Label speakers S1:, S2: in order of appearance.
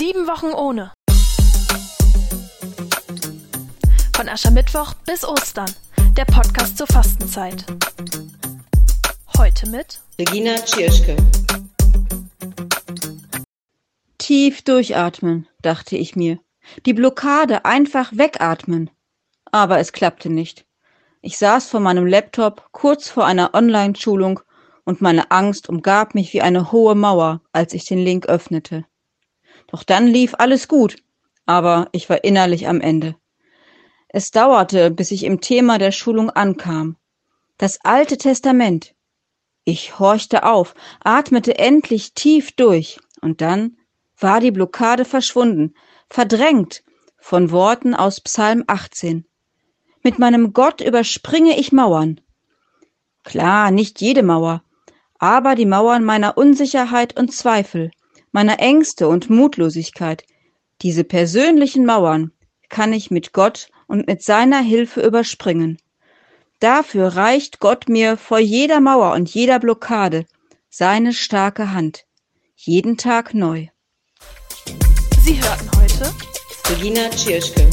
S1: Sieben Wochen ohne. Von Aschermittwoch bis Ostern. Der Podcast zur Fastenzeit. Heute mit
S2: Regina Tschirschke.
S3: Tief durchatmen, dachte ich mir. Die Blockade einfach wegatmen. Aber es klappte nicht. Ich saß vor meinem Laptop kurz vor einer Online-Schulung und meine Angst umgab mich wie eine hohe Mauer, als ich den Link öffnete. Doch dann lief alles gut, aber ich war innerlich am Ende. Es dauerte, bis ich im Thema der Schulung ankam. Das Alte Testament. Ich horchte auf, atmete endlich tief durch, und dann war die Blockade verschwunden, verdrängt von Worten aus Psalm 18. Mit meinem Gott überspringe ich Mauern. Klar, nicht jede Mauer, aber die Mauern meiner Unsicherheit und Zweifel, meiner Ängste und Mutlosigkeit, diese persönlichen Mauern kann ich mit Gott und mit seiner Hilfe überspringen. Dafür reicht Gott mir vor jeder Mauer und jeder Blockade seine starke Hand, jeden Tag neu.
S1: Sie hörten heute
S2: Regina Tschirschke.